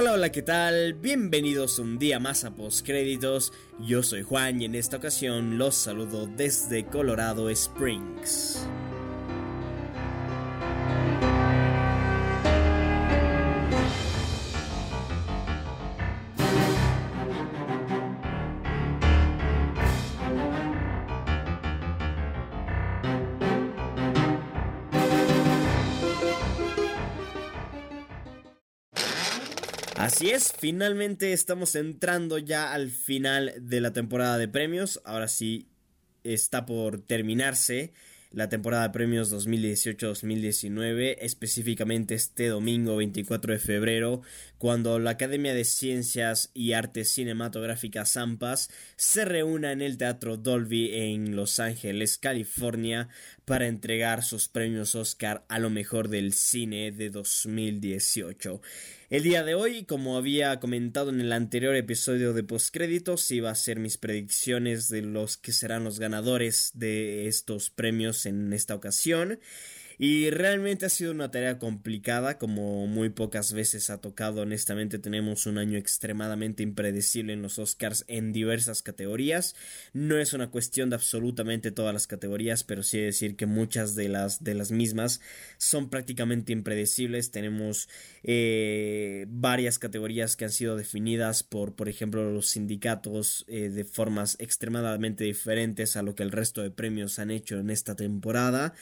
Hola, hola, ¿qué tal? Bienvenidos un día más a Postcréditos. Yo soy Juan y en esta ocasión los saludo desde Colorado Springs. Así es, finalmente estamos entrando ya al final de la temporada de premios. Ahora sí está por terminarse la temporada de premios 2018-2019, específicamente este domingo 24 de febrero, cuando la Academia de Ciencias y Artes Cinematográficas AMPAS se reúna en el Teatro Dolby en Los Ángeles, California, para entregar sus premios Oscar a lo mejor del cine de 2018. El día de hoy, como había comentado en el anterior episodio de postcréditos, iba a ser mis predicciones de los que serán los ganadores de estos premios en esta ocasión. Y realmente ha sido una tarea complicada, como muy pocas veces ha tocado. Honestamente, tenemos un año extremadamente impredecible en los Oscars en diversas categorías. No es una cuestión de absolutamente todas las categorías, pero sí decir que muchas de las, de las mismas son prácticamente impredecibles. Tenemos eh, varias categorías que han sido definidas por, por ejemplo, los sindicatos eh, de formas extremadamente diferentes a lo que el resto de premios han hecho en esta temporada.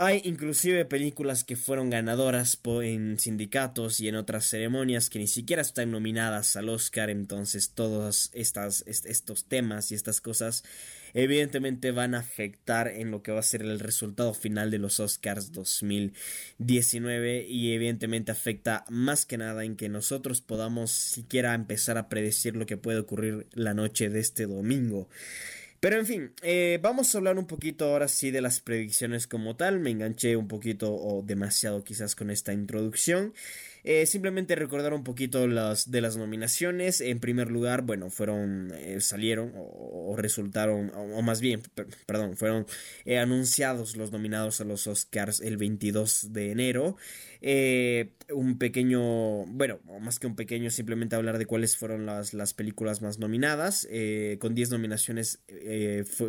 Hay inclusive películas que fueron ganadoras en sindicatos y en otras ceremonias que ni siquiera están nominadas al Oscar, entonces todos estas, estos temas y estas cosas evidentemente van a afectar en lo que va a ser el resultado final de los Oscars 2019 y evidentemente afecta más que nada en que nosotros podamos siquiera empezar a predecir lo que puede ocurrir la noche de este domingo. Pero en fin, eh, vamos a hablar un poquito ahora sí de las predicciones como tal. Me enganché un poquito o demasiado quizás con esta introducción. Eh, simplemente recordar un poquito las de las nominaciones. En primer lugar, bueno, fueron, eh, salieron o, resultaron, o, más bien, perdón, fueron anunciados los nominados a los Oscars el 22 de enero. Un pequeño, bueno, más que un pequeño, simplemente hablar de cuáles fueron las, las películas más nominadas. con 10 nominaciones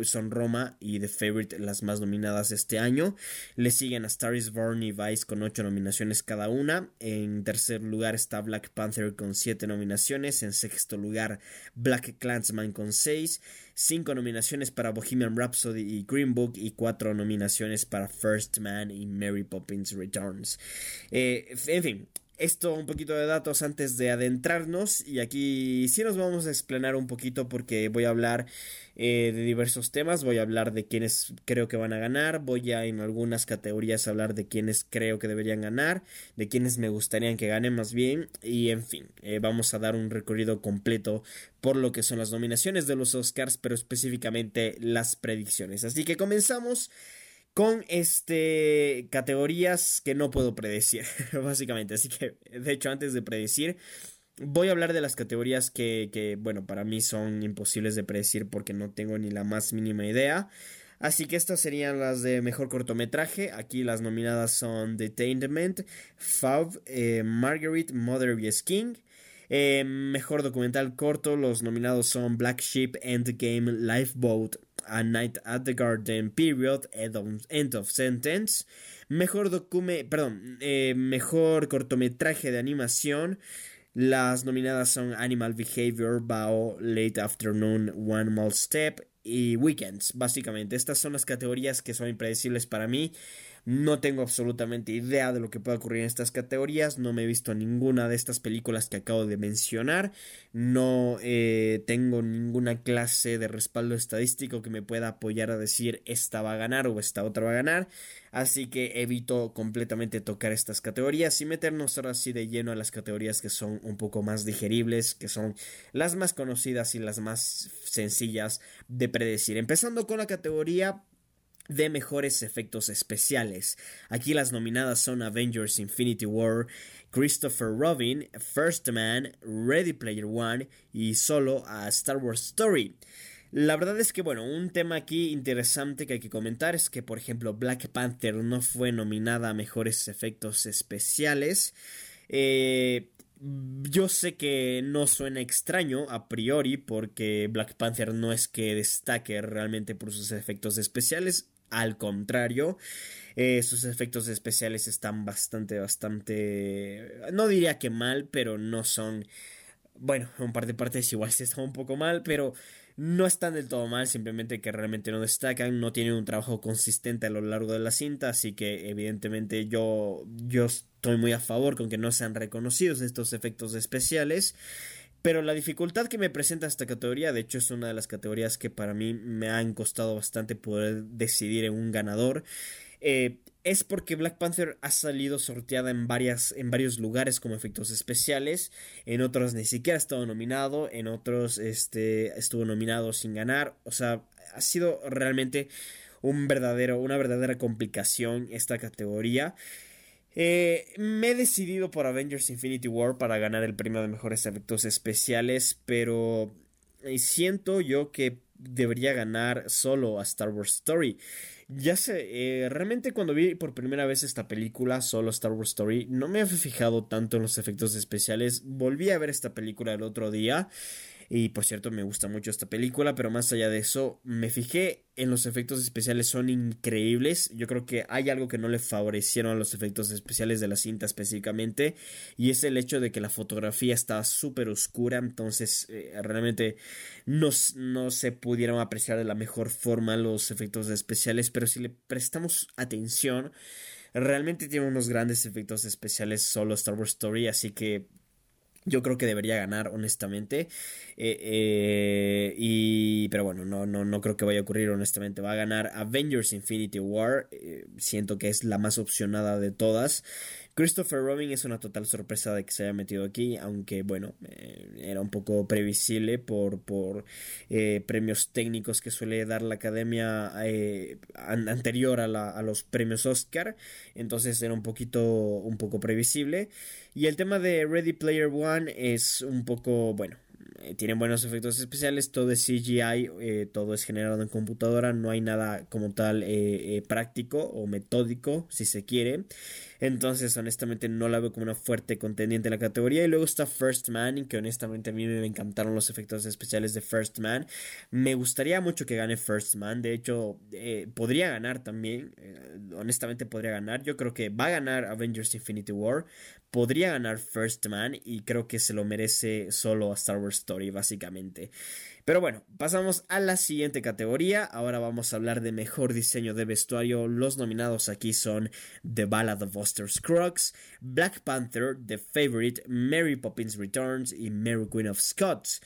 son Roma y The Favorite las más nominadas este año. Le siguen a Star is Born y Vice con 8 nominaciones cada una. En tercer lugar está Black Panther con 7 nominaciones. En sexto lugar Black Clansman con 6. 5 nominaciones para Bohemian Rhapsody y Green Book y 4 nominaciones para First Man y Mary Poppins Returns. Eh, en fin, esto un poquito de datos antes de adentrarnos y aquí sí nos vamos a explanar un poquito porque voy a hablar eh, de diversos temas. Voy a hablar de quienes creo que van a ganar. Voy a en algunas categorías hablar de quienes creo que deberían ganar. De quienes me gustaría que ganen más bien. Y en fin, eh, vamos a dar un recorrido completo por lo que son las nominaciones de los Oscars, pero específicamente las predicciones. Así que comenzamos con este categorías que no puedo predecir, básicamente. Así que, de hecho, antes de predecir, Voy a hablar de las categorías que, que, bueno, para mí son imposibles de predecir porque no tengo ni la más mínima idea. Así que estas serían las de mejor cortometraje. Aquí las nominadas son Detainment, Fav, eh, Marguerite, Mother of King. Eh, mejor documental corto, los nominados son Black Sheep, Endgame, Lifeboat, A Night at the Garden, Period, End of, Sentence. Mejor docume, perdón, eh, mejor cortometraje de animación. Las nominadas son Animal Behavior, Bao, Late Afternoon, One More Step y Weekends. Básicamente, estas son las categorías que son impredecibles para mí. No tengo absolutamente idea de lo que pueda ocurrir en estas categorías. No me he visto ninguna de estas películas que acabo de mencionar. No eh, tengo ninguna clase de respaldo estadístico que me pueda apoyar a decir esta va a ganar o esta otra va a ganar. Así que evito completamente tocar estas categorías y meternos ahora sí de lleno a las categorías que son un poco más digeribles, que son las más conocidas y las más sencillas de predecir. Empezando con la categoría de mejores efectos especiales. Aquí las nominadas son Avengers Infinity War, Christopher Robin, First Man, Ready Player One y solo a Star Wars Story. La verdad es que, bueno, un tema aquí interesante que hay que comentar es que, por ejemplo, Black Panther no fue nominada a mejores efectos especiales. Eh, yo sé que no suena extraño a priori porque Black Panther no es que destaque realmente por sus efectos especiales, al contrario, eh, sus efectos especiales están bastante, bastante, no diría que mal, pero no son, bueno, un par de partes igual sí están un poco mal, pero no están del todo mal, simplemente que realmente no destacan, no tienen un trabajo consistente a lo largo de la cinta, así que evidentemente yo, yo estoy muy a favor con que no sean reconocidos estos efectos especiales. Pero la dificultad que me presenta esta categoría, de hecho es una de las categorías que para mí me han costado bastante poder decidir en un ganador. Eh, es porque Black Panther ha salido sorteada en, varias, en varios lugares como efectos especiales, en otros ni siquiera ha estado nominado, en otros este, estuvo nominado sin ganar, o sea, ha sido realmente un verdadero, una verdadera complicación esta categoría. Eh, me he decidido por Avengers Infinity War para ganar el premio de mejores efectos especiales, pero eh, siento yo que debería ganar solo a Star Wars Story. Ya sé, eh, realmente cuando vi por primera vez esta película, solo Star Wars Story, no me había fijado tanto en los efectos especiales. Volví a ver esta película el otro día y por cierto, me gusta mucho esta película, pero más allá de eso, me fijé en los efectos especiales, son increíbles. Yo creo que hay algo que no le favorecieron a los efectos especiales de la cinta específicamente, y es el hecho de que la fotografía está súper oscura, entonces eh, realmente no, no se pudieron apreciar de la mejor forma los efectos especiales, pero si le prestamos atención, realmente tiene unos grandes efectos especiales solo Star Wars Story, así que yo creo que debería ganar, honestamente. Eh, eh, y, pero bueno, no, no, no creo que vaya a ocurrir, honestamente. Va a ganar Avengers Infinity War. Eh, siento que es la más opcionada de todas. Christopher Robin es una total sorpresa de que se haya metido aquí, aunque bueno, eh, era un poco previsible por, por eh, premios técnicos que suele dar la academia eh, anterior a, a, los premios Oscar, entonces era un poquito, un poco previsible. Y el tema de Ready Player One es un poco, bueno, eh, tienen buenos efectos especiales, todo es CGI, eh, todo es generado en computadora, no hay nada como tal eh, práctico o metódico, si se quiere. Entonces, honestamente, no la veo como una fuerte contendiente en la categoría. Y luego está First Man, que honestamente a mí me encantaron los efectos especiales de First Man. Me gustaría mucho que gane First Man. De hecho, podría ganar también. honestamente, podría ganar. Yo creo que va a ganar Avengers Infinity War podría ganar First Man y creo que se lo merece solo a Star Wars Story básicamente. Pero bueno, pasamos a la siguiente categoría. Ahora vamos a hablar de mejor diseño de vestuario. Los nominados aquí son The Ballad of Buster Scruggs, Black Panther, The Favorite, Mary Poppins Returns y Mary Queen of Scots.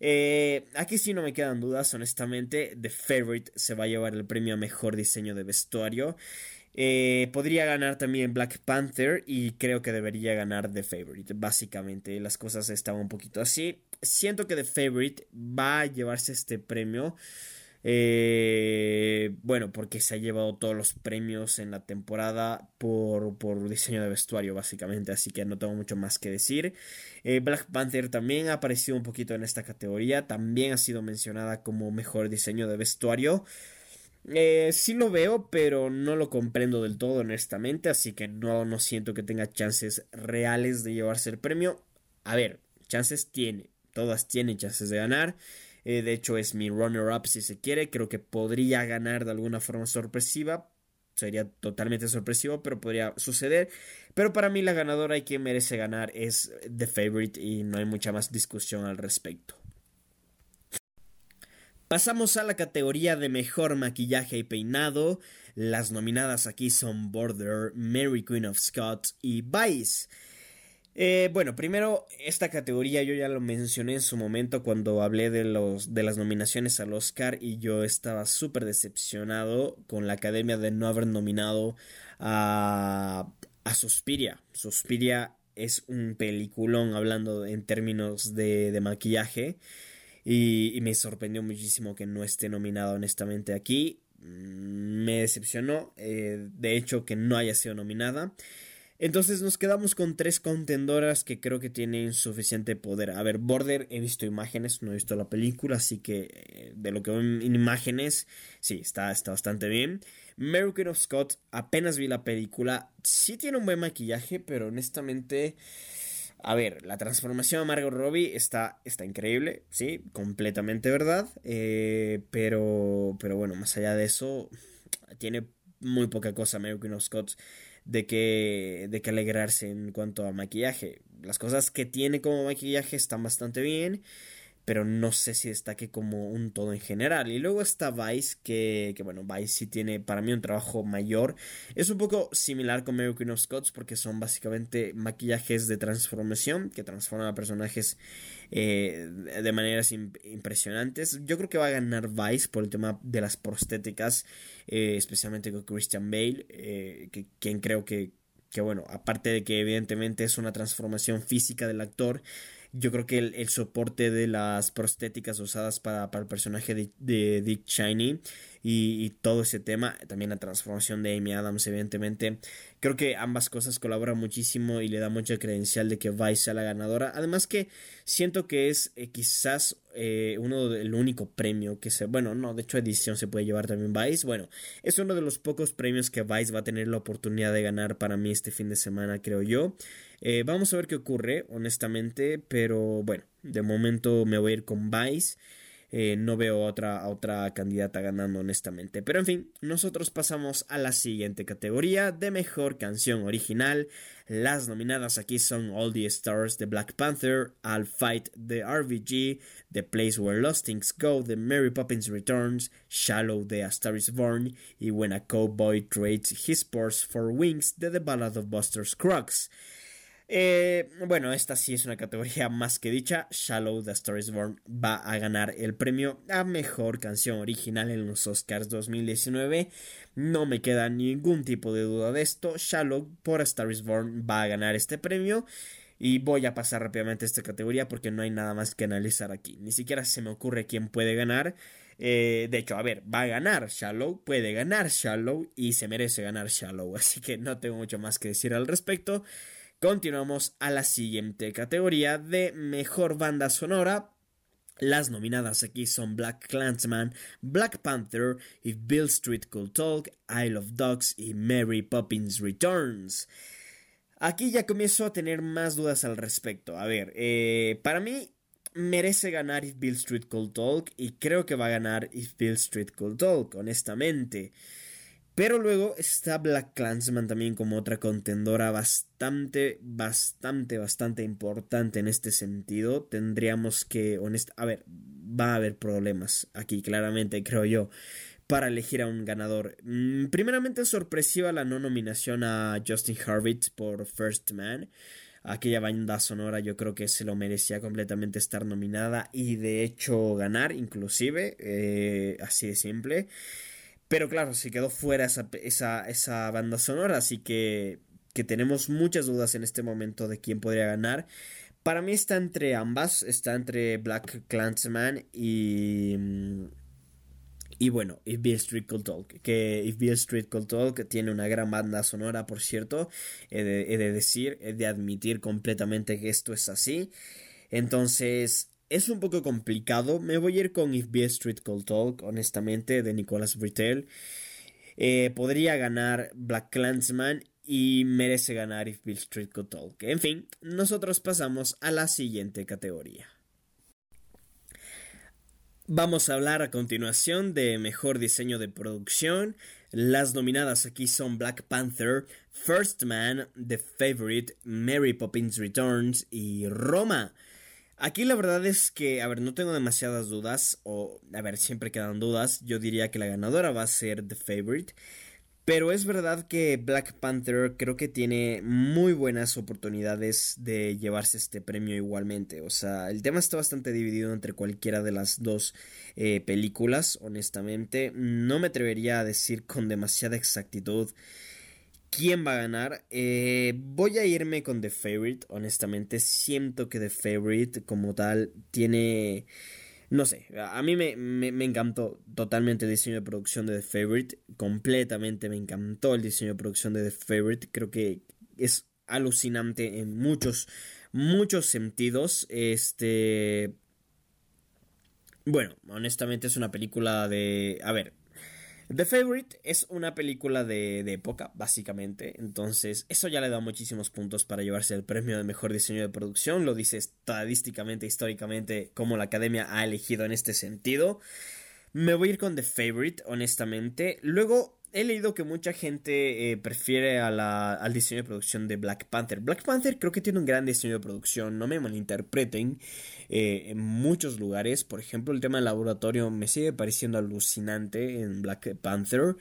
Eh, aquí sí no me quedan dudas, honestamente. The Favorite se va a llevar el premio a mejor diseño de vestuario. Eh, podría ganar también Black Panther y creo que debería ganar The Favorite. Básicamente, las cosas estaban un poquito así. Siento que The Favorite va a llevarse este premio. Eh, bueno, porque se ha llevado todos los premios en la temporada por, por, diseño de vestuario, básicamente. Así que no tengo mucho más que decir. Eh, Black Panther también ha aparecido un poquito en esta categoría. También ha sido mencionada como mejor diseño de vestuario. Eh, sí lo veo, pero no lo comprendo del todo, honestamente. Así que no, no siento que tenga chances reales de llevarse el premio. A ver, chances tiene. Todas tienen chances de ganar. Eh, de hecho, es mi runner-up si se quiere. Creo que podría ganar de alguna forma sorpresiva. Sería totalmente sorpresivo, pero podría suceder. Pero para mí la ganadora y quien merece ganar es The Favorite y no hay mucha más discusión al respecto. Pasamos a la categoría de mejor maquillaje y peinado. Las nominadas aquí son Border, Mary Queen of Scots y Vice. Eh, bueno, primero, esta categoría yo ya lo mencioné en su momento cuando hablé de, los, de las nominaciones al Oscar y yo estaba súper decepcionado con la academia de no haber nominado a, a Suspiria. Suspiria es un peliculón hablando en términos de, de maquillaje. Y, me sorprendió muchísimo que no esté nominada honestamente aquí. Mm, me decepcionó, eh, de hecho, que no haya sido nominada. Entonces nos quedamos con tres contendoras que creo que tienen suficiente poder. A ver, Border, he visto imágenes, no he visto la película, así que eh, de lo que veo en imágenes, sí, está, está bastante bien. American of Scott, apenas vi la película, sí tiene un buen maquillaje, pero honestamente A ver, la transformación a Margot Robbie está, está increíble, sí, completamente verdad. Eh, pero, pero bueno, más allá de eso, tiene muy poca cosa American of Scots de que, de que alegrarse en cuanto a maquillaje. Las cosas que tiene como maquillaje están bastante bien pero no sé si destaque como un todo en general. Y luego está Vice, que, que bueno, Vice sí tiene para mí un trabajo mayor. Es un poco similar con Mary Queen of Scots porque son básicamente maquillajes de transformación que transforman a personajes eh, de maneras impresionantes. Yo creo que va a ganar Vice por el tema de las prostéticas, eh, especialmente con Christian Bale, eh, que, quien creo que, que, bueno, aparte de que evidentemente es una transformación física del actor, yo creo que el, soporte de las prostéticas usadas para, el personaje de, Dick Cheney y, todo ese tema, también la transformación de Amy Adams, evidentemente, creo que ambas cosas colaboran muchísimo y le da mucha credencial de que Vice sea la ganadora. Además que siento que es eh, quizás eh, uno del único premio que se, bueno, no, de hecho edición se puede llevar también Vice. Bueno, es uno de los pocos premios que Vice va a tener la oportunidad de ganar para mí este fin de semana, creo yo. Eh, vamos a ver qué ocurre, honestamente, pero bueno, de momento me voy a ir con Vice. Eh, no veo otra, otra candidata ganando honestamente. Pero en fin, nosotros pasamos a la siguiente categoría de mejor canción original. Las nominadas aquí son All the Stars de Black Panther, I'll Fight the RVG, The Place Where Lost Things Go de Mary Poppins Returns, Shallow de A is Born y When a Cowboy Trades His Spurs for Wings de The Ballad of Buster Scruggs. Eh, bueno, esta sí es una categoría más que dicha. Shallow The Star is Born va a ganar el premio a mejor canción original en los Oscars 2019. No me queda ningún tipo de duda de esto. Shallow por A Born va a ganar este premio. Y voy a pasar rápidamente a esta categoría porque no hay nada más que analizar aquí. Ni siquiera se me ocurre quién puede ganar. Eh, de hecho, a ver, va a ganar Shallow, puede ganar Shallow y se merece ganar Shallow. Así que no tengo mucho más que decir al respecto. Continuamos a la siguiente categoría de mejor banda sonora. Las nominadas aquí son Black Clansman, Black Panther, If Bill Street Could Talk, Isle of Dogs y Mary Poppins Returns. Aquí ya comienzo a tener más dudas al respecto. A ver, eh, para mí merece ganar If Bill Street Could Talk y creo que va a ganar If Bill Street Could Talk, honestamente. Pero luego está Black Clansman también como otra contendora bastante, bastante, bastante importante en este sentido. Tendríamos que, honest a ver, va a haber problemas aquí, claramente, creo yo, para elegir a un ganador. Mm, primeramente, sorpresiva la no nominación a Justin Harvitz por First Man. Aquella banda sonora yo creo que se lo merecía completamente estar nominada y de hecho ganar, inclusive, eh, así de simple. Pero claro, se quedó fuera esa, esa, esa banda sonora, así que, que tenemos muchas dudas en este momento de quién podría ganar. Para mí está entre ambas, está entre Black Clansman y... Y bueno, If Beale Street Could Talk, que If Beale Street Could Talk tiene una gran banda sonora, por cierto, de, he de decir, he de admitir completamente que esto es así. Entonces, es un poco complicado. Me voy a ir con If Be Street Cold Talk, honestamente, de Nicolas Britell. Eh, podría ganar Black Clansman y merece ganar If Bill Street Could Talk. En fin, nosotros pasamos a la siguiente categoría. Vamos a hablar a continuación de mejor diseño de producción. Las nominadas aquí son Black Panther, First Man, The Favorite, Mary Poppins Returns y Roma. Aquí la verdad es que, a ver, no tengo demasiadas dudas, o, a ver, siempre quedan dudas. Yo diría que la ganadora va a ser The Favorite. Pero es verdad que Black Panther creo que tiene muy buenas oportunidades de llevarse este premio igualmente. O sea, el tema está bastante dividido entre cualquiera de las dos eh, películas, honestamente. No me atrevería a decir con demasiada exactitud ¿Quién va a ganar? Eh, voy a irme con The Favorite, honestamente. Siento que The Favorite como tal tiene... No sé, a mí me, me, encantó totalmente el diseño de producción de The Favorite. Completamente me encantó el diseño de producción de The Favorite. Creo que es alucinante en muchos, muchos sentidos. Este... Bueno, honestamente es una película de... A ver, The Favorite es una película de, época, básicamente. Entonces, eso ya le da muchísimos puntos para llevarse el premio de mejor diseño de producción. Lo dice estadísticamente, históricamente, como la academia ha elegido en este sentido. Me voy a ir con The Favorite, honestamente. Luego, he leído que mucha gente eh, prefiere al diseño de producción de Black Panther. Black Panther creo que tiene un gran diseño de producción, no me malinterpreten. Eh, en muchos lugares, por ejemplo, el tema del laboratorio me sigue pareciendo alucinante en Black Panther.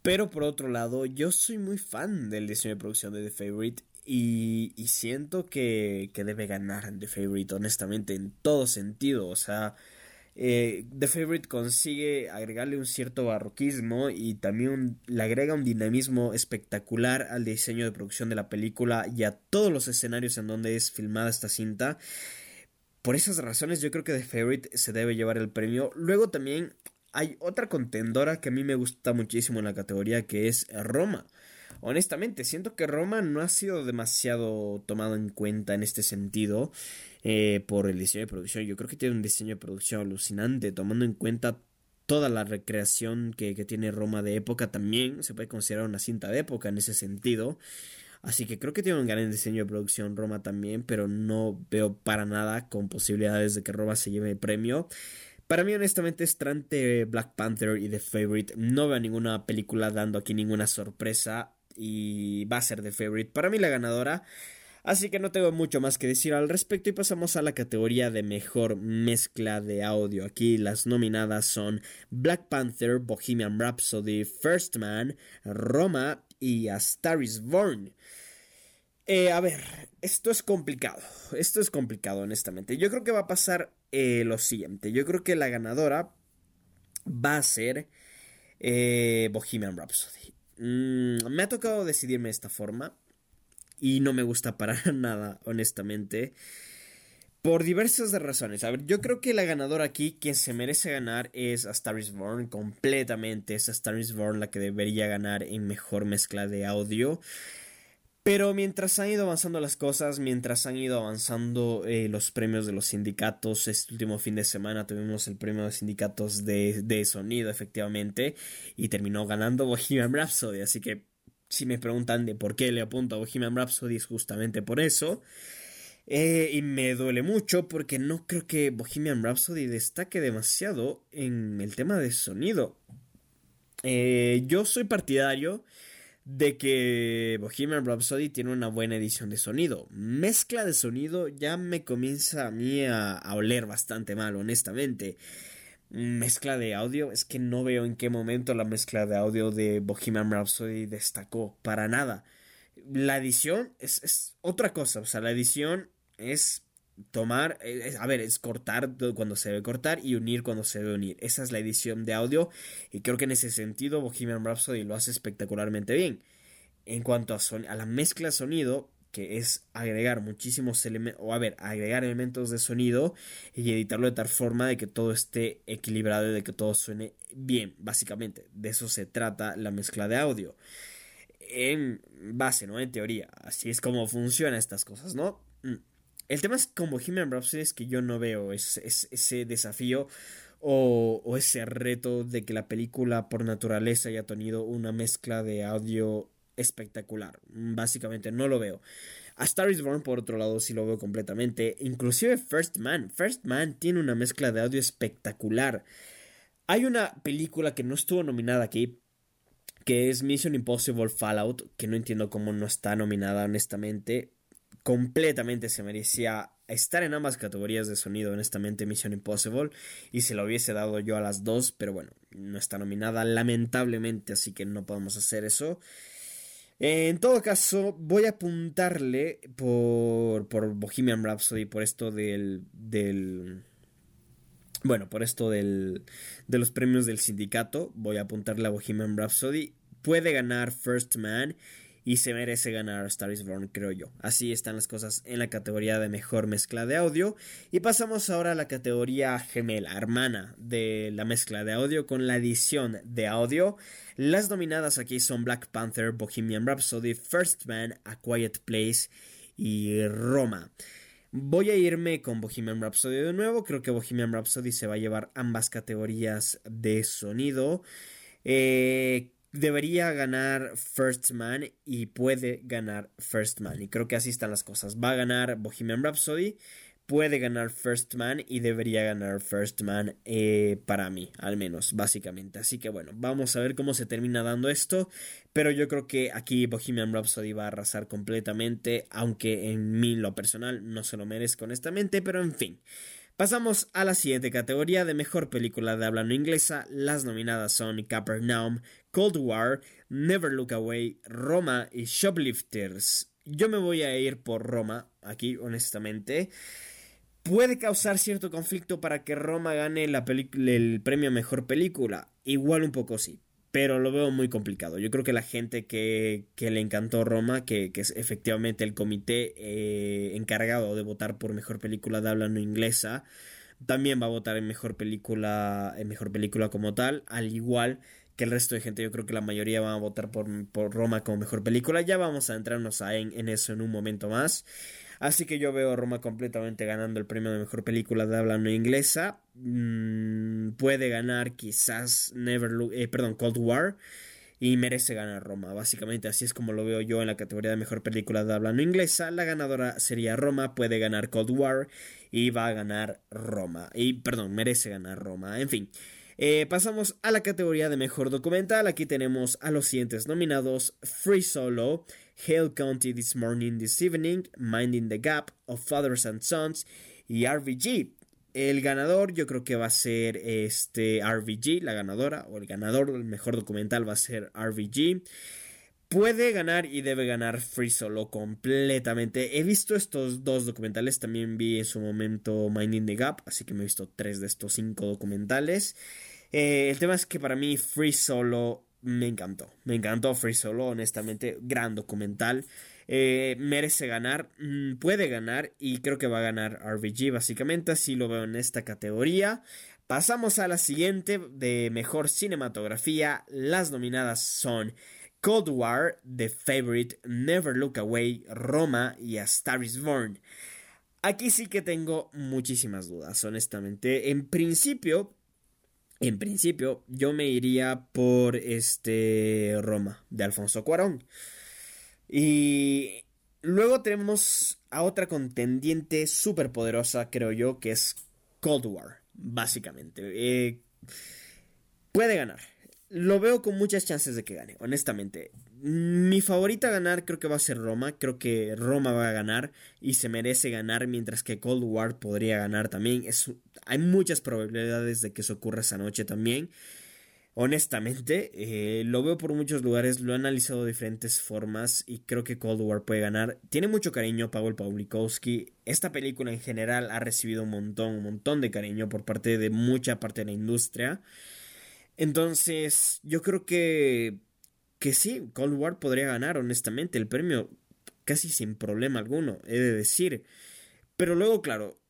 Pero por otro lado, yo soy muy fan del diseño de producción de The Favorite y, siento que, que debe ganar The Favorite, honestamente, en todo sentido. O sea, eh, The Favorite consigue agregarle un cierto barroquismo y también le agrega un dinamismo espectacular al diseño de producción de la película y a todos los escenarios en donde es filmada esta cinta. Por esas razones yo creo que The Favorite se debe llevar el premio. Luego también hay otra contendora que a mí me gusta muchísimo en la categoría que es Roma. Honestamente, siento que Roma no ha sido demasiado tomado en cuenta en este sentido. Eh, por el diseño de producción. Yo creo que tiene un diseño de producción alucinante, tomando en cuenta toda la recreación que, tiene Roma de época también. Se puede considerar una cinta de época en ese sentido. Así que creo que tiene un gran diseño de producción Roma también, pero no veo para nada con posibilidades de que Roma se lleve el premio. Para mí, honestamente, es trante Black Panther y The Favorite. No veo ninguna película dando aquí ninguna sorpresa. Y va a ser The Favorite. Para mí, la ganadora Así que no tengo mucho más que decir al respecto y pasamos a la categoría de mejor mezcla de audio. Aquí las nominadas son Black Panther, Bohemian Rhapsody, First Man, Roma y A Star is Born. Eh, a ver, esto es complicado. Esto es complicado, honestamente. Yo creo que va a pasar eh, lo siguiente. Yo creo que la ganadora va a ser eh, Bohemian Rhapsody. Mm, me ha tocado decidirme de esta forma y no me gusta para nada, honestamente. Por diversas razones. A ver, yo creo que la ganadora aquí, quien se merece ganar, es A Star Born. Completamente es A Star Born la que debería ganar en mejor mezcla de audio. Pero mientras han ido avanzando las cosas, mientras han ido avanzando eh, los premios de los sindicatos, este último fin de semana tuvimos el premio de sindicatos de, de sonido, efectivamente, y terminó ganando Bohemian Rhapsody. Así que si me preguntan de por qué le apunto a Bohemian Rhapsody es justamente por eso. Eh, y me duele mucho porque no creo que Bohemian Rhapsody destaque demasiado en el tema de sonido. Eh, yo soy partidario de que Bohemian Rhapsody tiene una buena edición de sonido. Mezcla de sonido ya me comienza a mí a oler bastante mal, honestamente mezcla de audio, es que no veo en qué momento la mezcla de audio de Bohemian Rhapsody destacó, para nada. La edición es, otra cosa, o sea, la edición es tomar, a ver, es cortar cuando se debe cortar y unir cuando se debe unir. Esa es la edición de audio y creo que en ese sentido Bohemian Rhapsody lo hace espectacularmente bien. En cuanto a, a la mezcla sonido, que es agregar muchísimos elementos, o a ver, agregar elementos de sonido y editarlo de tal forma de que todo esté equilibrado y de que todo suene bien, básicamente. De eso se trata la mezcla de audio. En base, ¿no? En teoría. Así es como funcionan estas cosas, ¿no? Mm. El tema es con Bohemian Rhapsody es que yo no veo ese desafío o, o, ese reto de que la película por naturaleza haya tenido una mezcla de audio espectacular. Básicamente no lo veo. A Star is Born, por otro lado, sí lo veo completamente. Inclusive First Man. First Man tiene una mezcla de audio espectacular. Hay una película que no estuvo nominada aquí, que es Mission Impossible Fallout, que no entiendo cómo no está nominada, honestamente. Completamente se merecía estar en ambas categorías de sonido, honestamente, Mission Impossible, y se lo hubiese dado yo a las dos, pero bueno, no está nominada, lamentablemente, así que no podemos hacer eso. En todo caso, voy a apuntarle por, por Bohemian Rhapsody, por esto del, del... Bueno, por esto del, de los premios del sindicato, voy a apuntarle a Bohemian Rhapsody. Puede ganar First Man y se merece ganar Star is Born, creo yo. Así están las cosas en la categoría de mejor mezcla de audio. Y pasamos ahora a la categoría gemela, hermana de la mezcla de audio con la edición de audio. Las dominadas aquí son Black Panther, Bohemian Rhapsody, First Man, A Quiet Place y Roma. Voy a irme con Bohemian Rhapsody de nuevo. Creo que Bohemian Rhapsody se va a llevar ambas categorías de sonido. Eh, debería ganar First Man y puede ganar First Man. Y creo que así están las cosas. Va a ganar Bohemian Rhapsody, puede ganar First Man y debería ganar First Man eh, para mí, al menos, básicamente. Así que bueno, vamos a ver cómo se termina dando esto. Pero yo creo que aquí Bohemian Rhapsody va a arrasar completamente, aunque en mí lo personal no se lo merezco honestamente, pero en fin. Pasamos a la siguiente categoría de mejor película de habla no inglesa. Las nominadas son Capernaum, Cold War, Never Look Away, Roma y Shoplifters. Yo me voy a ir por Roma, aquí honestamente. Puede causar cierto conflicto para que Roma gane la el premio mejor película. Igual un poco sí pero lo veo muy complicado. Yo creo que la gente que, que le encantó Roma, que, que, es efectivamente el comité eh, encargado de votar por mejor película de habla no inglesa, también va a votar en mejor película, en mejor película como tal, al igual que el resto de gente. Yo creo que la mayoría va a votar por, por Roma como mejor película. Ya vamos a entrarnos a en, en eso en un momento más. Así que yo veo a Roma completamente ganando el premio de mejor película de habla no inglesa. Mm, puede ganar quizás Never Look, eh, perdón, Cold War. Y merece ganar Roma. Básicamente así es como lo veo yo en la categoría de mejor película de habla no inglesa. La ganadora sería Roma. Puede ganar Cold War. Y va a ganar Roma. Y perdón, merece ganar Roma. En fin. Eh, pasamos a la categoría de mejor documental. Aquí tenemos a los siguientes nominados: Free Solo, Hale County This Morning, This Evening, Minding the Gap, Of Fathers and Sons y RVG. El ganador yo creo que va a ser este RVG, la ganadora, o el ganador del mejor documental va a ser RVG. Puede ganar y debe ganar Free Solo completamente. He visto estos dos documentales, también vi en su momento Minding the Gap, así que me he visto tres de estos cinco documentales. Eh, el tema es que para mí Free Solo me encantó. Me encantó Free Solo, honestamente. Gran documental. Eh, merece ganar. Mm, puede ganar. Y creo que va a ganar RBG, básicamente. Así lo veo en esta categoría. Pasamos a la siguiente de mejor cinematografía. Las nominadas son Cold War, The Favorite, Never Look Away, Roma y A Star is Born. Aquí sí que tengo muchísimas dudas, honestamente. En principio, en principio, yo me iría por este Roma de Alfonso Cuarón. Y luego tenemos a otra contendiente súper poderosa, creo yo, que es Cold War, básicamente. Eh, puede ganar. Lo veo con muchas chances de que gane, honestamente. Mi favorita a ganar creo que va a ser Roma. Creo que Roma va a ganar y se merece ganar, mientras que Cold War podría ganar también. Es, hay muchas probabilidades de que eso ocurra esa noche también. Honestamente, eh, lo veo por muchos lugares, lo he analizado de diferentes formas y creo que Cold War puede ganar. Tiene mucho cariño Pavel Pawlikowski. Esta película en general ha recibido un montón, un montón de cariño por parte de mucha parte de la industria. Entonces, yo creo que que sí, Cold War podría ganar, honestamente, el premio casi sin problema alguno, he de decir. Pero luego, claro,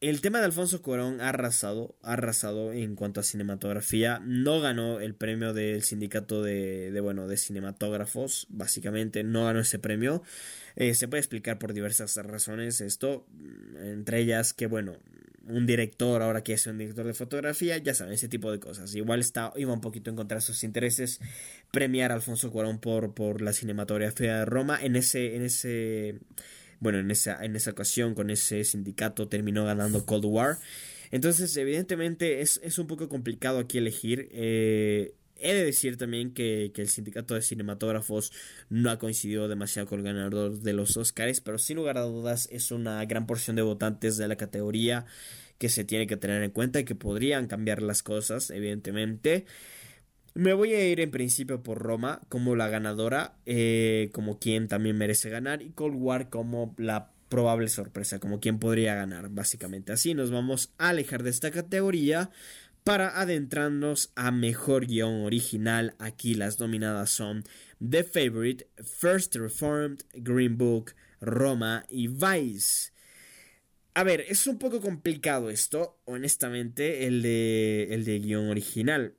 el tema de Alfonso Cuarón ha arrasado, ha arrasado en cuanto a cinematografía. No ganó el premio del sindicato de, de bueno, de cinematógrafos, básicamente no ganó ese premio. Eh, se puede explicar por diversas razones esto, entre ellas que, bueno, un director ahora que es un director de fotografía, ya saben, ese tipo de cosas. Igual está, iba un poquito en contra de sus intereses premiar a Alfonso Cuarón por, por la cinematografía de Roma. En ese, en ese, bueno, en esa, en esa ocasión con ese sindicato terminó ganando Cold War. Entonces, evidentemente es, es un poco complicado aquí elegir. Eh, He de decir también que, el sindicato de cinematógrafos no ha coincidido demasiado con el ganador de los Oscars, pero sin lugar a dudas es una gran porción de votantes de la categoría que se tiene que tener en cuenta y que podrían cambiar las cosas, evidentemente. Me voy a ir en principio por Roma como la ganadora, eh, como quien también merece ganar, y Cold War como la probable sorpresa, como quien podría ganar, básicamente. Así nos vamos a alejar de esta categoría para adentrarnos a mejor guion original, aquí las nominadas son The Favorite, First Reformed, Green Book, Roma y Vice. A ver, es un poco complicado esto, honestamente, el de, el de guion original.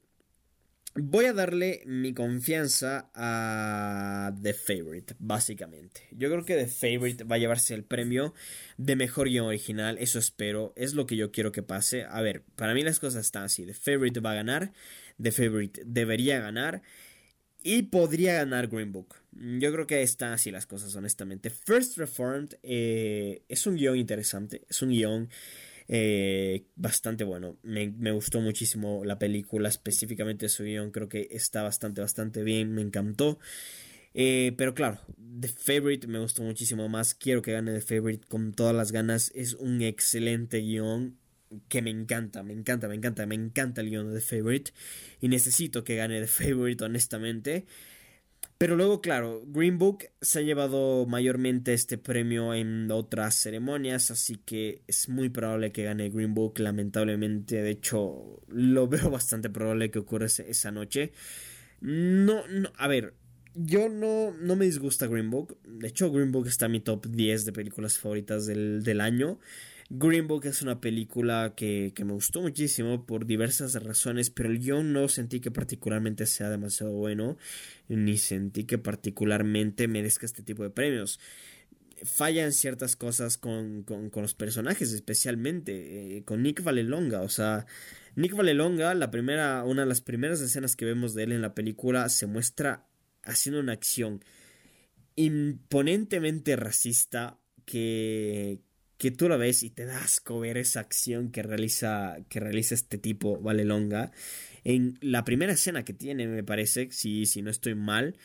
Voy a darle mi confianza a The Favorite, básicamente. Yo creo que The Favorite va a llevarse el premio de mejor guion original, eso espero, es lo que yo quiero que pase. A ver, para mí las cosas están así, The Favorite va a ganar, The Favorite debería ganar y podría ganar Green Book. Yo creo que están así las cosas, honestamente. First Reformed eh, es un guion interesante, es un guion eh, bastante bueno. Me, gustó muchísimo la película, específicamente su guion. Creo que está bastante, bastante bien. Me encantó. Eh, pero claro, The Favorite me gustó muchísimo más. Quiero que gane The Favorite con todas las ganas. Es un excelente guion que me encanta, me encanta, me encanta, me encanta el guion de The Favorite. Y necesito que gane The Favorite, honestamente. Pero luego, claro, Green Book se ha llevado mayormente este premio en otras ceremonias, así que es muy probable que gane Green Book, lamentablemente. De hecho, lo veo bastante probable que ocurra esa noche. No, no, a ver, yo no, no me disgusta Green Book. De hecho, Green Book está en mi top 10 de películas favoritas del, del año. Green Book es una película que, me gustó muchísimo por diversas razones, pero yo no sentí que particularmente sea demasiado bueno, ni sentí que particularmente merezca este tipo de premios. Fallan ciertas cosas con, los personajes, especialmente eh, con Nick Valelonga. O sea, Nick Valelonga, la primera, una de las primeras escenas que vemos de él en la película, se muestra haciendo una acción imponentemente racista que, que tú la ves y te das asco esa acción que realiza, que realiza este tipo, Valelonga. En la primera escena que tiene, me parece, si, si no estoy mal.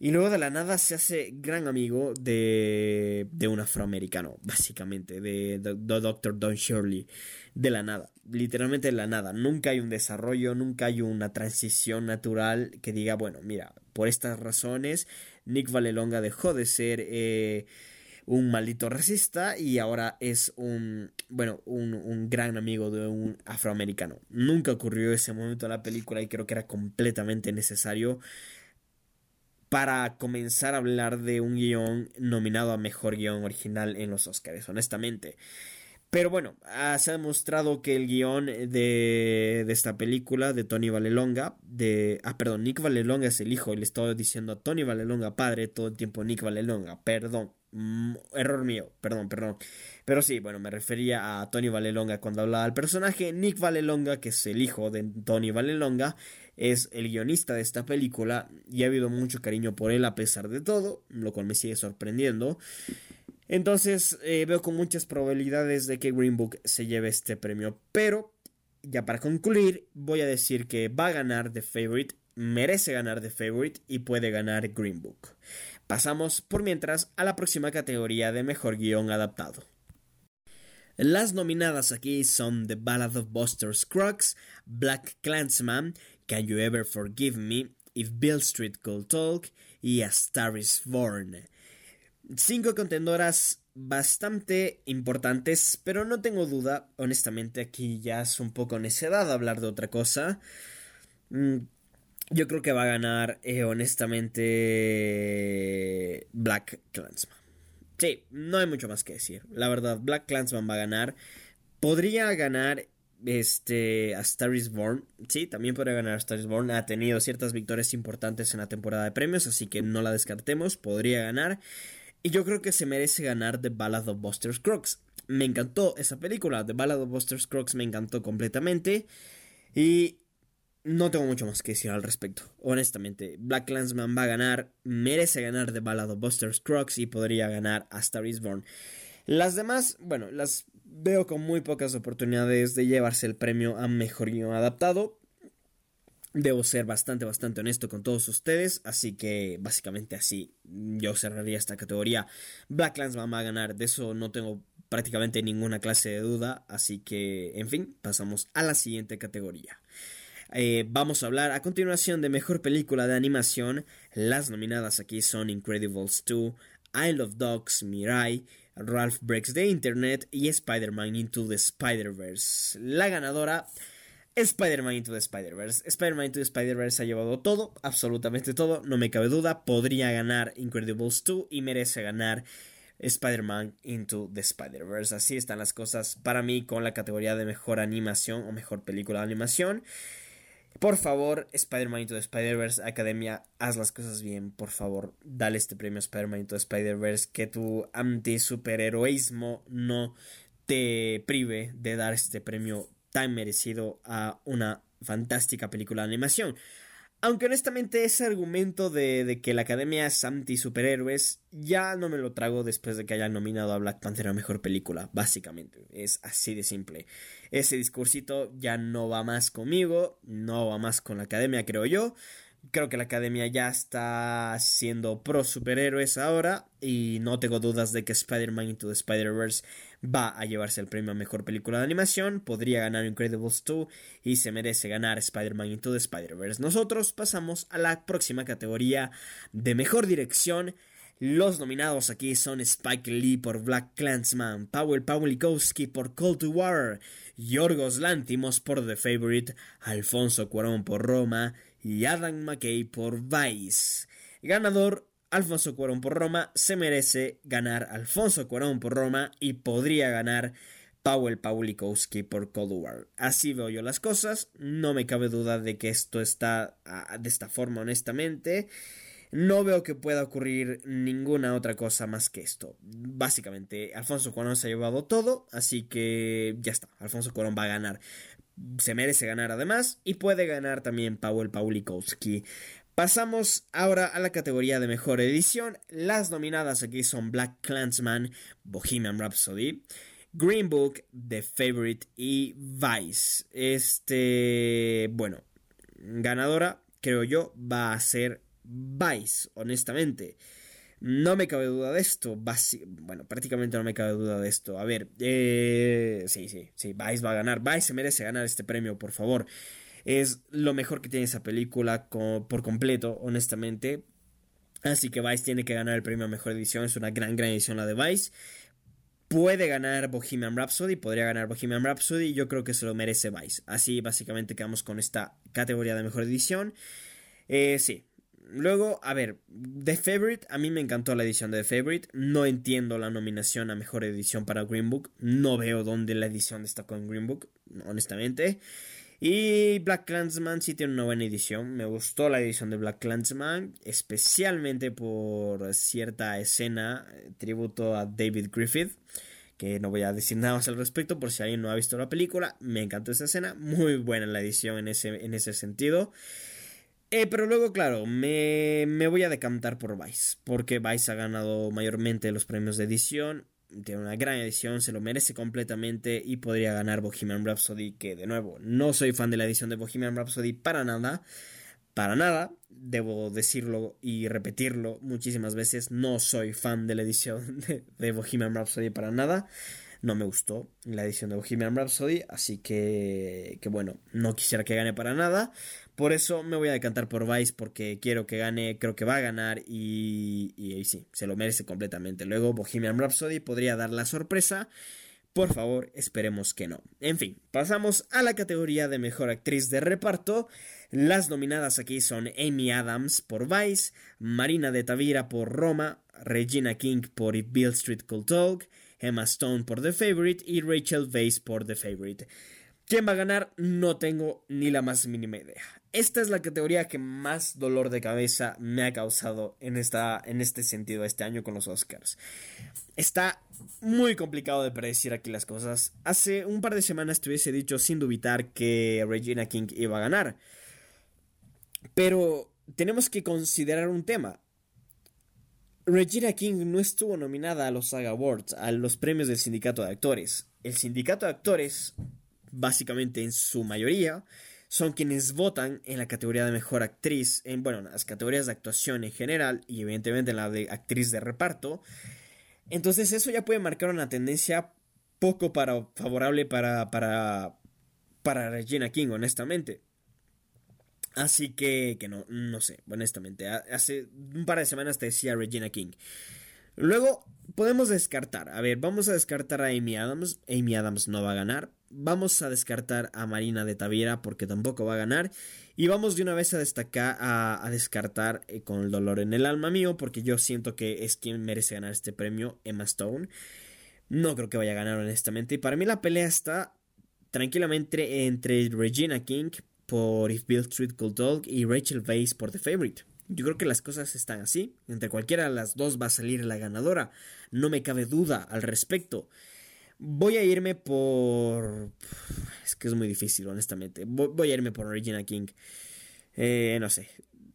Y luego de la nada se hace gran amigo de, de un afroamericano, básicamente, de, de, Dr. Don Shirley. De la nada, literalmente de la nada. Nunca hay un desarrollo, nunca hay una transición natural que diga, bueno, mira, por estas razones, Nick Valelonga dejó de ser... Eh, un maldito racista y ahora es un, bueno, un, gran amigo de un afroamericano. Nunca ocurrió ese momento en la película y creo que era completamente necesario para comenzar a hablar de un guion nominado a mejor guion original en los Oscars, honestamente. Pero bueno, ah, se ha demostrado que el guion de, de, esta película de Tony Valelonga, de... Ah, perdón, Nick Valelonga es el hijo y le estoy diciendo a Tony Valelonga padre todo el tiempo Nick Valelonga, perdón, Mm, error mío, perdón, perdón. Pero sí, bueno, me refería a Tony Valelonga cuando hablaba del personaje. Nick Valelonga, que es el hijo de Tony Valelonga, es el guionista de esta película y ha habido mucho cariño por él a pesar de todo, lo cual me sigue sorprendiendo. Entonces eh, veo con muchas probabilidades de que Green Book se lleve este premio, pero ya para concluir voy a decir que va a ganar The Favorite, merece ganar The Favorite y puede ganar Green Book. Pasamos por mientras a la próxima categoría de mejor guion adaptado. Las nominadas aquí son The Ballad of Buster Scruggs, Black Clansman, Can You Ever Forgive Me, If Bill Street Could Talk y A Star is Born. Cinco contendoras bastante importantes, pero no tengo duda, honestamente aquí ya es un poco necedad hablar de otra cosa. Yo creo que va a ganar, eh, honestamente, Black Clansman. Sí, no hay mucho más que decir. La verdad, Black Clansman va a ganar. Podría ganar este, a Star is Born. Sí, también podría ganar a Star is Born. Ha tenido ciertas victorias importantes en la temporada de premios, así que no la descartemos. Podría ganar. Y yo creo que se merece ganar The Ballad of Buster Scruggs. Me encantó esa película. The Ballad of Buster Scruggs me encantó completamente. Y no tengo mucho más que decir al respecto. Honestamente, Black Clansman va a ganar, merece ganar de balado Buster Scruggs y podría ganar a Star is Born. Las demás, bueno, las veo con muy pocas oportunidades de llevarse el premio a mejor adaptado. Debo ser bastante, bastante honesto con todos ustedes, así que básicamente así yo cerraría esta categoría. Black Clansman va a ganar, de eso no tengo prácticamente ninguna clase de duda, así que, en fin, pasamos a la siguiente categoría. Eh, vamos a hablar a continuación de mejor película de animación. Las nominadas aquí son Incredibles 2, Isle of Dogs, Mirai, Ralph Breaks the Internet y Spider-Man Into the Spider-Verse. La ganadora. Spider-Man Into the Spider-Verse. Spider-Man Into the Spider-Verse ha llevado todo, absolutamente todo, no me cabe duda. Podría ganar Incredibles 2 y merece ganar Spider-Man Into the Spider-Verse. Así están las cosas para mí con la categoría de mejor animación o mejor película de animación. Por favor, Spider-Man Into the Spider-Verse Academia, haz las cosas bien, por favor, dale este premio a Spider-Man Into the Spider-Verse, que tu anti-superheroísmo no te prive de dar este premio tan merecido a una fantástica película de animación. Aunque honestamente ese argumento de, que la academia es anti-superhéroes ya no me lo trago después de que hayan nominado a Black Panther a mejor película, básicamente. Es así de simple. Ese discursito ya no va más conmigo, no va más con la academia, creo yo. Creo que la academia ya está siendo pro superhéroes ahora y no tengo dudas de que Spider-Man Into the Spider-Verse va a llevarse el premio a mejor película de animación, podría ganar Incredibles 2 y se merece ganar Spider-Man Into the Spider-Verse. Nosotros pasamos a la próxima categoría de mejor dirección. Los nominados aquí son Spike Lee por Black Clansman, Powell Pawlikowski por Cold to War, Yorgos Lantimos por The Favorite, Alfonso Cuarón por Roma y Adam McKay por Vice. Ganador Alfonso Cuarón por Roma, se merece ganar Alfonso Cuarón por Roma y podría ganar Powell Pawlikowski por Cold War. Así veo yo las cosas, no me cabe duda de que esto está ah, de esta forma honestamente. No veo que pueda ocurrir ninguna otra cosa más que esto. Básicamente, Alfonso Cuarón se ha llevado todo, así que ya está, Alfonso Cuarón va a ganar se merece ganar además y puede ganar también Powell Pawlikowski. Pasamos ahora a la categoría de mejor edición. Las nominadas aquí son Black Clansman, Bohemian Rhapsody, Green Book, The Favorite y Vice. Este, bueno, ganadora, creo yo, va a ser Vice, honestamente. No me cabe duda de esto. bueno, prácticamente no me cabe duda de esto. A ver, eh, sí, sí, sí, Vice va a ganar. Vice se merece ganar este premio, por favor. Es lo mejor que tiene esa película por completo, honestamente. Así que Vice tiene que ganar el premio a mejor edición. Es una gran, gran edición la de Vice. Puede ganar Bohemian Rhapsody, podría ganar Bohemian Rhapsody. Yo creo que se lo merece Vice. Así básicamente quedamos con esta categoría de mejor edición. Eh, sí, Luego, a ver, The Favorite, a mí me encantó la edición de The Favorite. No entiendo la nominación a mejor edición para Green Book. No veo dónde la edición destacó en Green Book, honestamente. Y Black Clansman sí tiene una buena edición. Me gustó la edición de Black Clansman, especialmente por cierta escena, eh, tributo a David Griffith. Que no voy a decir nada más al respecto por si alguien no ha visto la película. Me encantó esa escena. Muy buena la edición en ese, en ese sentido. Eh, pero luego, claro, me, me, voy a decantar por Vice, porque Vice ha ganado mayormente los premios de edición, tiene una gran edición, se lo merece completamente y podría ganar Bohemian Rhapsody, que de nuevo, no soy fan de la edición de Bohemian Rhapsody para nada, para nada, debo decirlo y repetirlo muchísimas veces, no soy fan de la edición de, de Bohemian Rhapsody para nada no me gustó la edición de Bohemian Rhapsody, así que, que bueno, no quisiera que gane para nada. Por eso me voy a decantar por Vice porque quiero que gane, creo que va a ganar y, y, sí, se lo merece completamente. Luego Bohemian Rhapsody podría dar la sorpresa. Por favor, esperemos que no. En fin, pasamos a la categoría de mejor actriz de reparto. Las nominadas aquí son Amy Adams por Vice, Marina de Tavira por Roma, Regina King por If Bill Street Could Talk, Emma Stone por The Favorite y Rachel Weisz por The Favorite. ¿Quién va a ganar? No tengo ni la más mínima idea. Esta es la categoría que más dolor de cabeza me ha causado en, esta, en este sentido este año con los Oscars. Está muy complicado de predecir aquí las cosas. Hace un par de semanas te hubiese dicho sin dubitar que Regina King iba a ganar. Pero tenemos que considerar un tema. Regina King no estuvo nominada a los Saga Awards, a los premios del sindicato de actores. El sindicato de actores básicamente en su mayoría, son quienes votan en la categoría de mejor actriz, en bueno, las categorías de actuación en general y evidentemente en la de actriz de reparto. Entonces eso ya puede marcar una tendencia poco para, favorable para, para, para Regina King, honestamente. Así que, que no, no sé, honestamente. Hace un par de semanas te decía Regina King. Luego podemos descartar. A ver, vamos a descartar a Amy Adams. Amy Adams no va a ganar. Vamos a descartar a Marina de Tavira porque tampoco va a ganar. Y vamos de una vez a destacar, a, descartar eh, con el dolor en el alma mío porque yo siento que es quien merece ganar este premio, Emma Stone. No creo que vaya a ganar honestamente. Y para mí la pelea está tranquilamente entre Regina King, por If Bill Street Could Talk y Rachel Weisz por The Favorite. Yo creo que las cosas están así. Entre cualquiera de las dos va a salir la ganadora. No me cabe duda al respecto. Voy a irme por... Es que es muy difícil, honestamente. Voy a irme por Regina King. Eh, no sé.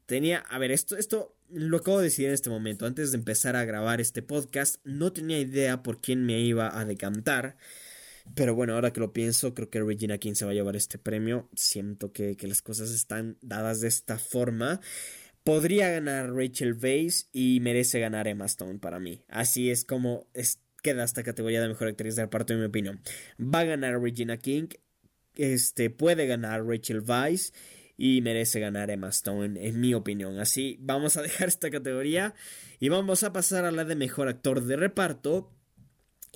Tenía... A ver, esto, esto lo acabo de decir en este momento. Antes de empezar a grabar este podcast, no tenía idea por quién me iba a decantar. Pero bueno, ahora que lo pienso, creo que Regina King se va a llevar este premio. Siento que, que las cosas están dadas de esta forma. Podría ganar Rachel Weisz y merece ganar Emma Stone para mí. Así es como queda esta categoría de mejor actriz de reparto, en mi opinión. Va a ganar Regina King. Este puede ganar Rachel Weisz y merece ganar Emma Stone, en mi opinión. Así vamos a dejar esta categoría y vamos a pasar a la de mejor actor de reparto.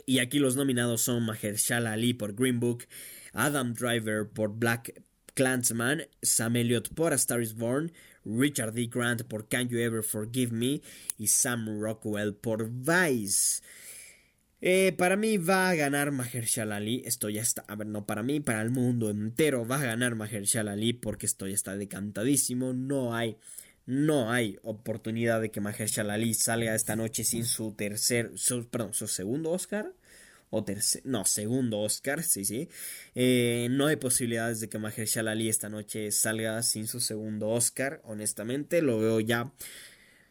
Y aquí los nominados son Mahershala Ali por Green Book, Adam Driver por Black Clansman, Sam Elliott por A Star is Born, Richard D. Grant por Can You Ever Forgive Me y Sam Rockwell por Vice. Eh, para mí va a ganar Mahershala Ali. Esto ya está. A ver, no para mí, para el mundo entero va a ganar Mahershala Ali porque esto ya está decantadísimo. No hay. No hay oportunidad de que Mahershala Ali salga esta noche sin su tercer. perdón, su segundo Oscar o tercer, no, segundo Oscar, sí, sí. Eh, no hay posibilidades de que Mahershala Ali esta noche salga sin su segundo Oscar, honestamente, lo veo ya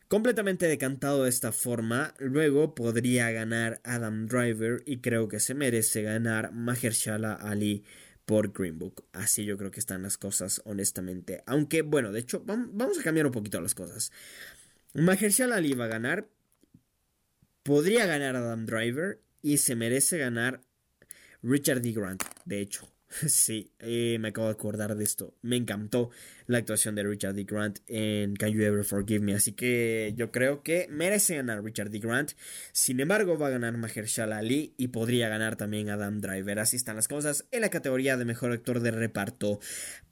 completamente decantado de esta forma. Luego podría ganar Adam Driver y creo que se merece ganar Mahershala Ali por Green Book. Así yo creo que están las cosas, honestamente. Aunque, bueno, de hecho, vamos a cambiar un poquito las cosas. Mahershala Ali va a ganar. Podría ganar Adam Driver y se merece ganar Richard D. Grant, de hecho. Sí, eh, me acabo de acordar de esto. Me encantó la actuación de Richard D. Grant en Can You Ever Forgive Me. Así que yo creo que merece ganar Richard D. Grant. Sin embargo, va a ganar Mahershala Ali y podría ganar también Adam Driver. Así están las cosas en la categoría de mejor actor de reparto.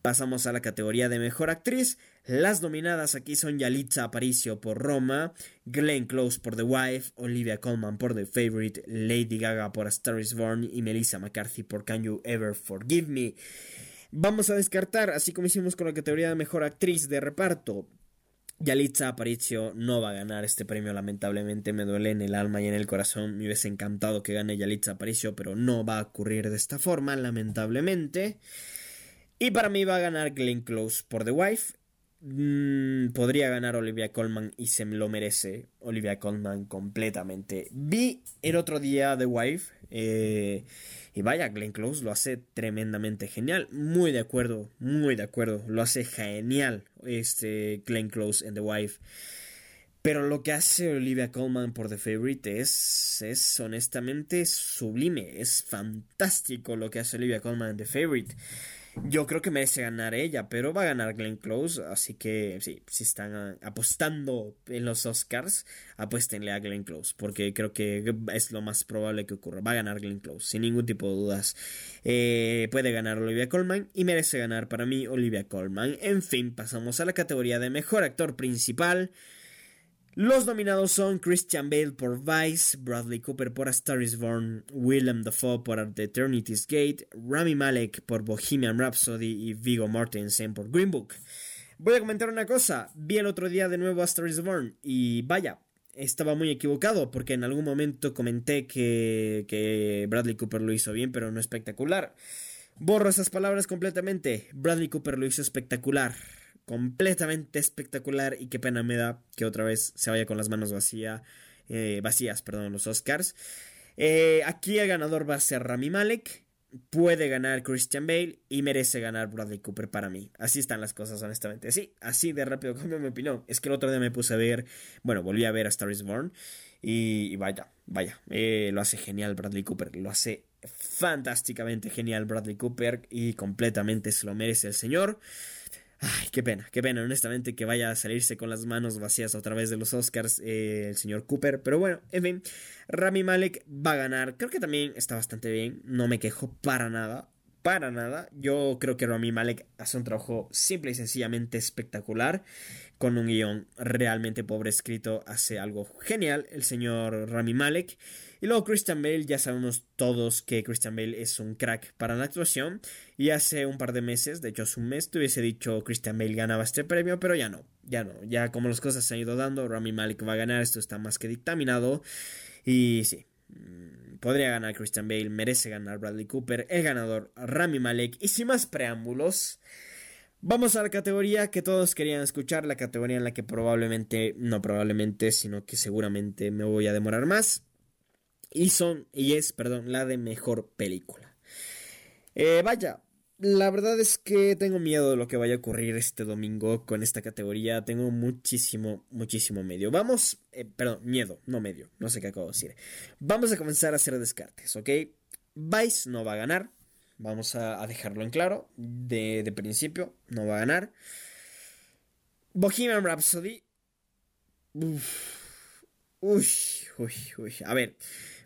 Pasamos a la categoría de mejor actriz. Las nominadas aquí son Yalitza Aparicio por Roma, Glenn Close por The Wife, Olivia Colman por The Favorite, Lady Gaga por A Star is Born y Melissa McCarthy por Can You Ever Forgive Me. Vamos a descartar, así como hicimos con la categoría de mejor actriz de reparto. Yalitza Aparicio no va a ganar este premio, lamentablemente me duele en el alma y en el corazón. Me hubiese encantado que gane Yalitza Aparicio, pero no va a ocurrir de esta forma, lamentablemente. Y para mí va a ganar Glenn Close por The Wife. Mm, podría ganar Olivia Colman y se lo merece Olivia Colman completamente. Vi el otro día The Wife eh, y vaya, Glenn Close lo hace tremendamente genial. Muy de acuerdo, muy de acuerdo. Lo hace genial este Glenn Close en The Wife. Pero lo que hace Olivia Colman por The Favorite es, es honestamente sublime. Es fantástico lo que hace Olivia Colman en The Favorite. Yo creo que merece ganar ella, pero va a ganar Glenn Close, así que sí, si están apostando en los Oscars, apuéstenle a Glenn Close, porque creo que es lo más probable que ocurra. Va a ganar Glenn Close, sin ningún tipo de dudas. Eh, puede ganar Olivia Colman y merece ganar para mí Olivia Colman. En fin, pasamos a la categoría de mejor actor principal. Los nominados son Christian Bale por Vice, Bradley Cooper por A Star is Born, Willem Dafoe por The Eternity's Gate, Rami Malek por Bohemian Rhapsody y Vigo Mortensen por Green Book. Voy a comentar una cosa, vi el otro día de nuevo A Star is Born y vaya, estaba muy equivocado porque en algún momento comenté que, que Bradley Cooper lo hizo bien pero no espectacular. Borro esas palabras completamente, Bradley Cooper lo hizo espectacular completamente espectacular y qué pena me da que otra vez se vaya con las manos vacía, eh, vacías, perdón, los Oscars. Eh, aquí el ganador va a ser Rami Malek. Puede ganar Christian Bale y merece ganar Bradley Cooper para mí. Así están las cosas, honestamente. Sí, así de rápido cambio mi opinión. Es que el otro día me puse a ver, bueno, volví a ver a Star is Born y, vaya, vaya, eh, lo hace genial Bradley Cooper. Lo hace fantásticamente genial Bradley Cooper y completamente se lo merece el señor. Ay, qué pena, qué pena, honestamente, que vaya a salirse con las manos vacías otra vez de los Oscars eh, el señor Cooper. Pero bueno, en fin, Rami Malek va a ganar. Creo que también está bastante bien, no me quejo para nada. Para nada. Yo creo que Rami Malek hace un trabajo simple y sencillamente espectacular. Con un guion realmente pobre escrito, hace algo genial el señor Rami Malek. Y luego Christian Bale, ya sabemos todos que Christian Bale es un crack para la actuación. Y hace un par de meses, de hecho hace un mes, te hubiese dicho Christian Bale ganaba este premio, pero ya no, ya no. Ya como las cosas se han ido dando, Rami Malek va a ganar, esto está más que dictaminado. Y sí, podría ganar Christian Bale, merece ganar Bradley Cooper, el ganador Rami Malek. Y sin más preámbulos, vamos a la categoría que todos querían escuchar, la categoría en la que probablemente, no probablemente, sino que seguramente me voy a demorar más. Y son, y es, perdón, la de mejor película. Eh, vaya, la verdad es que tengo miedo de lo que vaya a ocurrir este domingo con esta categoría. Tengo muchísimo, muchísimo medio. Vamos, eh, perdón, miedo, no medio. No sé qué acabo de decir. Vamos a comenzar a hacer descartes, ¿ok? Vice no va a ganar. Vamos a, dejarlo en claro. De, principio, no va a ganar. Bohemian Rhapsody. Uy, uy, uy. A ver,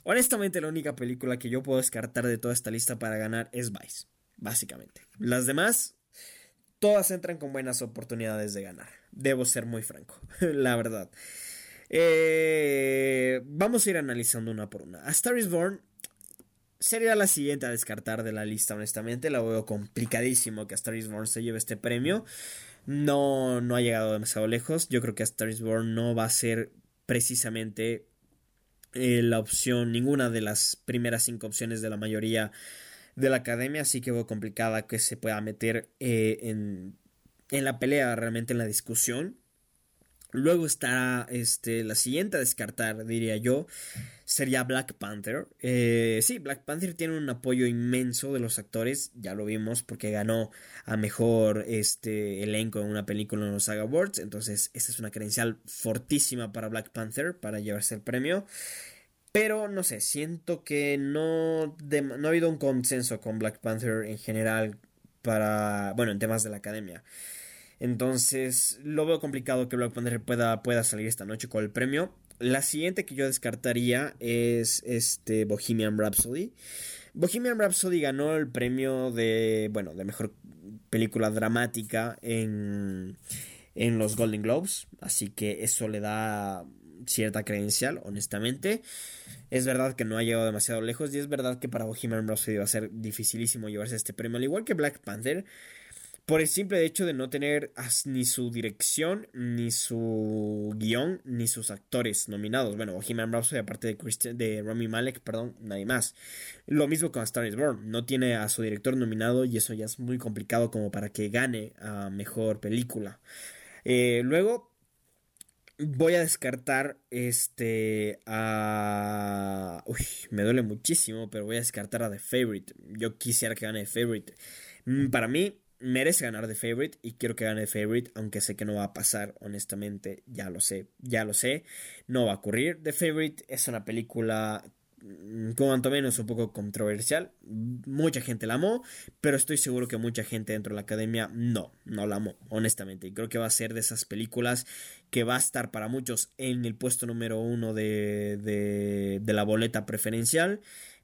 honestamente la única película que yo puedo descartar de toda esta lista para ganar es Vice básicamente. Las demás, todas entran con buenas oportunidades de ganar. Debo ser muy franco, la verdad. Eh, vamos a ir analizando una por una. A Star is Born sería la siguiente a descartar de la lista, honestamente. La veo complicadísimo que a Star is Born se lleve este premio. No, no ha llegado demasiado lejos. Yo creo que a Star is Born no va a ser precisamente eh, la opción, ninguna de las primeras cinco opciones de la mayoría de la academia, así que veo complicada que se pueda meter eh, en, en la pelea, realmente en la discusión. Luego está este, la siguiente a descartar, diría yo, sería Black Panther. Eh, sí, Black Panther tiene un apoyo inmenso de los actores, ya lo vimos porque ganó a mejor este, elenco en una película en los Saga Awards, entonces esta es una credencial fortísima para Black Panther para llevarse el premio. Pero no sé, siento que no, no ha habido un consenso con Black Panther en general para, bueno, en temas de la academia. Entonces, lo veo complicado que Black Panther pueda, pueda salir esta noche con el premio. La siguiente que yo descartaría es este Bohemian Rhapsody. Bohemian Rhapsody ganó el premio de, bueno, de mejor película dramática en, en los Golden Globes. Así que eso le da cierta credencial, honestamente. Es verdad que no ha llegado demasiado lejos y es verdad que para Bohemian Rhapsody va a ser dificilísimo llevarse este premio, al igual que Black Panther, por el simple hecho de no tener ni su dirección, ni su guion, ni sus actores nominados. Bueno, Bohemian Rhapsody, aparte de, Christian, de Rami Malek, perdón, nadie más. Lo mismo con Star is Born, no tiene a su director nominado y eso ya es muy complicado como para que gane a mejor película. Eh, luego, Voy a descartar este a... Uy, me duele muchísimo, pero voy a descartar a The Favorite. Yo quisiera que gane The Favorite. Mm, para mí, merece ganar The Favorite y quiero que gane The Favorite, aunque sé que no va a pasar, honestamente, ya lo sé, ya lo sé, no va a ocurrir. The Favorite es una película cuanto menos un poco controversial. Mucha gente la amó, pero estoy seguro que mucha gente dentro de la academia no, no la amó, honestamente. Y creo que va a ser de esas películas que va a estar para muchos en el puesto número uno de, de, de la boleta preferencial,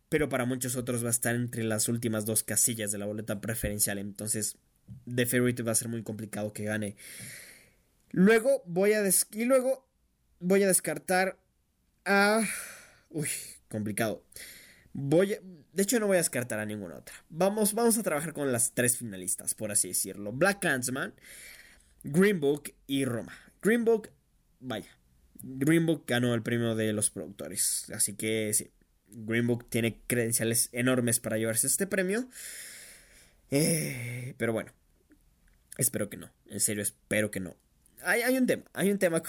pero para muchos otros va a estar entre las últimas dos casillas de la boleta preferencial. Entonces, The Favorite va a ser muy complicado que gane. Luego voy a y luego voy a descartar a uy, complicado. Voy de hecho, no voy a descartar a ninguna otra. Vamos, vamos a trabajar con las tres finalistas, por así decirlo. Black Clansman, Green Book y Roma. Green Book, vaya. Green Book ganó el premio de los productores. Así que sí. Green Book tiene credenciales enormes para llevarse este premio. Eh, pero bueno. Espero que no. En serio, espero que no hay, un tema, hay un tema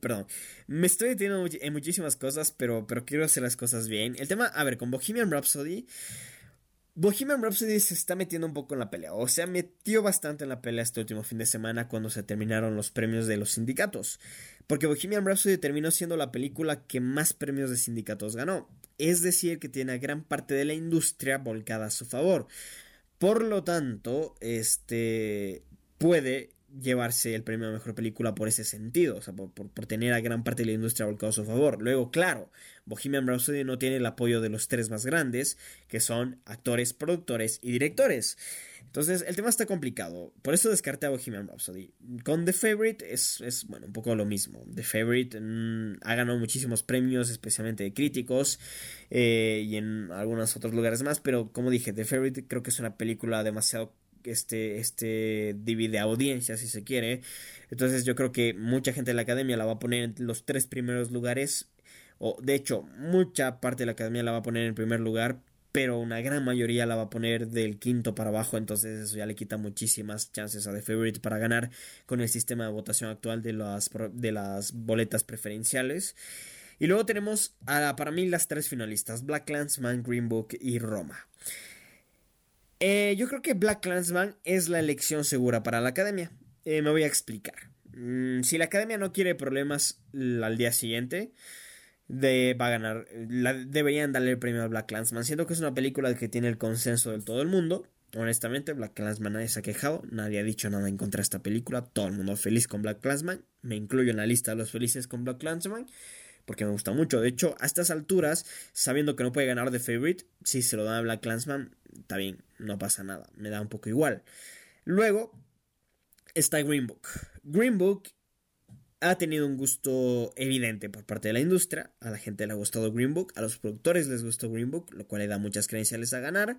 perdón, me estoy deteniendo en muchísimas cosas, pero, pero quiero hacer las cosas bien. El tema, a ver, con Bohemian Rhapsody, Bohemian Rhapsody se está metiendo un poco en la pelea, o sea, metió bastante en la pelea este último fin de semana cuando se terminaron los premios de los sindicatos, porque Bohemian Rhapsody terminó siendo la película que más premios de sindicatos ganó, es decir, que tiene a gran parte de la industria volcada a su favor. Por lo tanto, este puede llevarse el premio a mejor película por ese sentido, o sea, por, tener a gran parte de la industria volcado a su favor. Luego, claro, Bohemian Rhapsody no tiene el apoyo de los tres más grandes, que son actores, productores y directores. Entonces, el tema está complicado. Por eso descarté a Bohemian Rhapsody. Con The Favorite es, es bueno, un poco lo mismo. The Favorite mm, ha ganado muchísimos premios, especialmente de críticos eh, y en algunos otros lugares más. Pero como dije, The Favorite creo que es una película demasiado este, este divide audiencia, si se quiere. Entonces yo creo que mucha gente de la academia la va a poner en los tres primeros lugares. O de hecho, mucha parte de la academia la va a poner en primer lugar. Pero una gran mayoría la va a poner del quinto para abajo. Entonces eso ya le quita muchísimas chances a The Favorite para ganar con el sistema de votación actual de las, de las boletas preferenciales. Y luego tenemos a, para mí las tres finalistas, Black Clansman, Green Book y Roma. Eh, yo creo que Black Clansman es la elección segura para la academia. Eh, me voy a explicar. Mm, si la academia no quiere problemas al día siguiente, va a ganar. deberían darle el premio a Black Clansman. Siento que es una película que tiene el consenso de todo el mundo. Honestamente, Black Clansman nadie se ha quejado, nadie ha dicho nada en contra de esta película. Todo el mundo feliz con Black Clansman. Me incluyo en la lista de los felices con Black Clansman porque me gusta mucho. De hecho, a estas alturas, sabiendo que no puede ganar The Favorite, si se lo da a Black Clansman, está bien, no pasa nada, me da un poco igual. Luego está Green Book. Green Book ha tenido un gusto evidente por parte de la industria. A la gente le ha gustado Green Book, a los productores les gustó Green Book, lo cual le da muchas credenciales a ganar.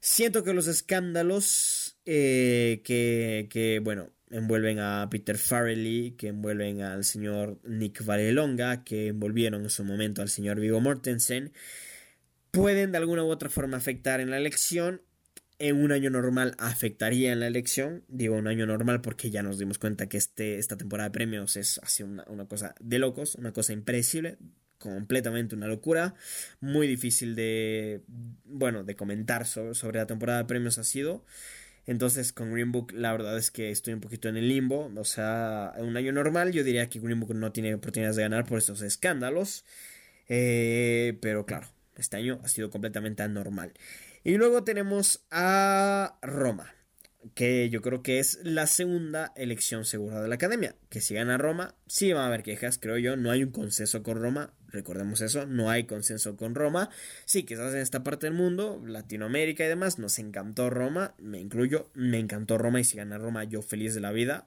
Siento que los escándalos eh, que, que, bueno, envuelven a Peter Farrelly, que envuelven al señor Nick Vallelonga, que envolvieron en su momento al señor Vigo Mortensen, pueden de alguna u otra forma afectar en la elección. En un año normal afectaría en la elección. Digo un año normal porque ya nos dimos cuenta que este, esta temporada de premios es así una, cosa de locos, una cosa impredecible, completamente una locura. Muy difícil de, bueno, de comentar sobre, sobre la temporada de premios ha sido. Entonces con Green Book la verdad es que estoy un poquito en el limbo. O sea, un año normal yo diría que Green Book no tiene oportunidades de ganar por estos escándalos. Eh, pero claro, este año ha sido completamente anormal. Y luego tenemos a Roma que yo creo que es la segunda elección segura de la academia. Que si gana Roma, sí va a haber quejas, creo yo. No hay un consenso con Roma, recordemos eso, no hay consenso con Roma. Sí, quizás en esta parte del mundo, Latinoamérica y demás, nos encantó Roma, me incluyo, me encantó Roma y si gana Roma, yo feliz de la vida.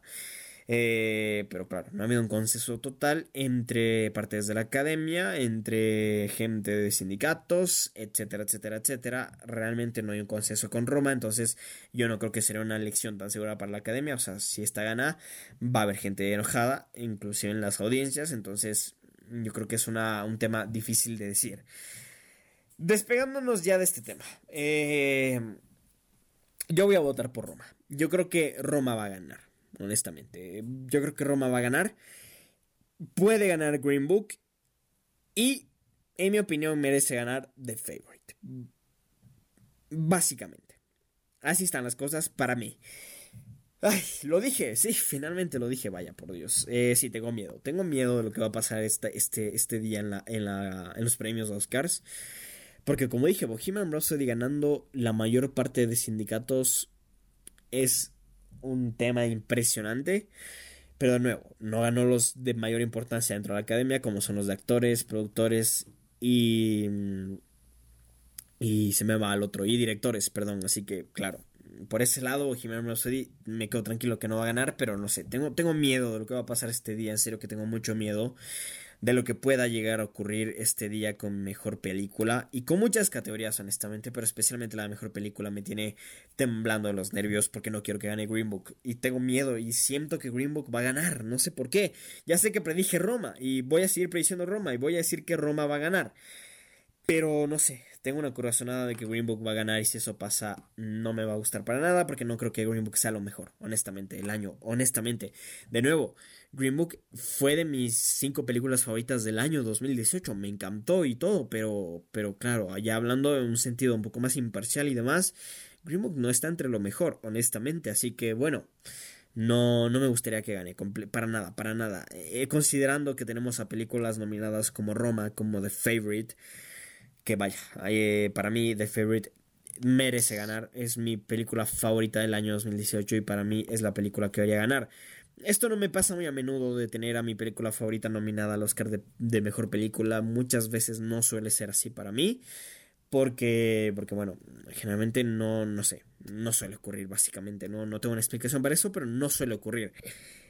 Eh, pero claro, no ha habido un consenso total entre partes de la academia, entre gente de sindicatos, etcétera, etcétera, etcétera. Realmente no hay un consenso con Roma, entonces yo no creo que sería una elección tan segura para la academia. O sea, si esta gana, va a haber gente enojada, inclusive en las audiencias, entonces yo creo que es una, un tema difícil de decir. Despegándonos ya de este tema. Eh, yo voy a votar por Roma. Yo creo que Roma va a ganar honestamente. Yo creo que Roma va a ganar. Puede ganar Green Book. Y, en mi opinión, merece ganar The Favorite. Básicamente. Así están las cosas para mí. Ay, lo dije, sí, finalmente lo dije, vaya por Dios. Eh, sí, tengo miedo. Tengo miedo de lo que va a pasar este, este, día en, la, en, la, en los premios Oscars. Porque como dije, Bohemian Rhapsody ganando la mayor parte de sindicatos es un tema impresionante. Pero de nuevo, no ganó los de mayor importancia dentro de la academia, como son los de actores, productores y. Y se me va al otro, y directores, perdón. Así que, claro, por ese lado, Jiménez Mercedes me quedo tranquilo que no va a ganar, pero no sé, tengo, tengo miedo de lo que va a pasar este día, en serio que tengo mucho miedo de lo que pueda llegar a ocurrir este día con mejor película y con muchas categorías honestamente, pero especialmente la mejor película me tiene temblando los nervios porque no quiero que gane Green Book y tengo miedo y siento que Green Book va a ganar, no sé por qué. Ya sé que predije Roma y voy a seguir prediciendo Roma y voy a decir que Roma va a ganar. Pero no sé, tengo una corazonada de que Green Book va a ganar y si eso pasa no me va a gustar para nada porque no creo que Green Book sea lo mejor, honestamente, el año, honestamente. De nuevo, Green Book fue de mis cinco películas favoritas del año 2018, me encantó y todo, pero, pero claro, allá hablando en un sentido un poco más imparcial y demás, Green Book no está entre lo mejor, honestamente, así que bueno. No, no me gustaría que gane, para nada, para nada. Eh, considerando que tenemos a películas nominadas como Roma, como The Favorite, que vaya, eh, para mí The Favorite merece ganar. Es mi película favorita del año 2018 y para mí es la película que debería ganar. Esto no me pasa muy a menudo de tener a mi película favorita nominada al Oscar de, mejor película. Muchas veces no suele ser así para mí. Porque, porque bueno, generalmente no, no sé, no suele ocurrir básicamente. No, no tengo una explicación para eso, pero no suele ocurrir.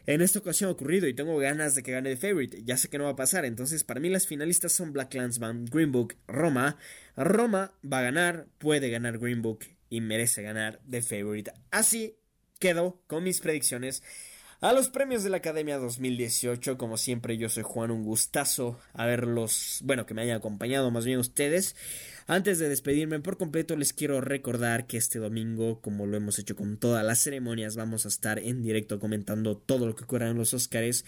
En esta ocasión ha ocurrido y tengo ganas de que gane The Favorite. Ya sé que no va a pasar, entonces para mí las finalistas son Black Clansman, Green Book, Roma. Roma va a ganar, puede ganar Green Book y merece ganar The Favorite. Así quedo con mis predicciones a los premios de la Academia 2018. Como siempre, yo soy Juan, un gustazo a verlos, bueno, que me hayan acompañado más bien ustedes. Antes de despedirme por completo, les quiero recordar que este domingo, como lo hemos hecho con todas las ceremonias, vamos a estar en directo comentando todo lo que ocurra en los Oscars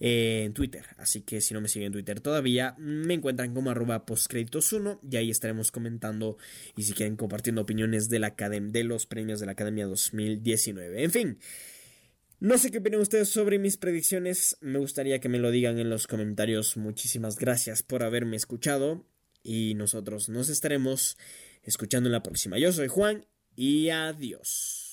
eh, en Twitter. Así que si no me siguen en Twitter todavía, me encuentran como arroba postcréditos1 y ahí estaremos comentando y si quieren compartiendo opiniones de, la de los premios de la Academia 2019. En fin. No sé qué opinan ustedes sobre mis predicciones, me gustaría que me lo digan en los comentarios. Muchísimas gracias por haberme escuchado y nosotros nos estaremos escuchando en la próxima. Yo soy Juan y adiós.